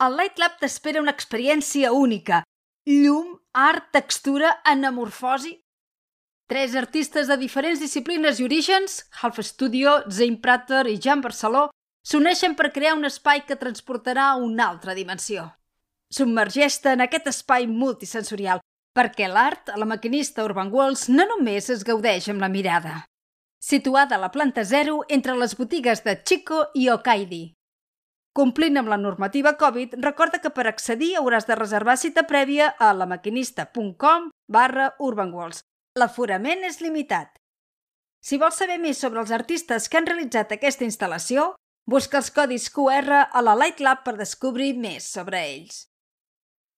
Al Light Lab t'espera una experiència única. Llum, art, textura, anamorfosi... Tres artistes de diferents disciplines i orígens, Half Studio, Zane Prater i Jan Barceló, s'uneixen per crear un espai que transportarà a una altra dimensió. Submergeix-te en aquest espai multisensorial, perquè l'art a la maquinista Urban Walls no només es gaudeix amb la mirada. Situada a la planta 0 entre les botigues de Chico i Okaidi. Complint amb la normativa Covid, recorda que per accedir hauràs de reservar cita prèvia a lamaquinista.com barra urbanwalls. L'aforament és limitat. Si vols saber més sobre els artistes que han realitzat aquesta instal·lació, busca els codis QR a la Light Lab per descobrir més sobre ells.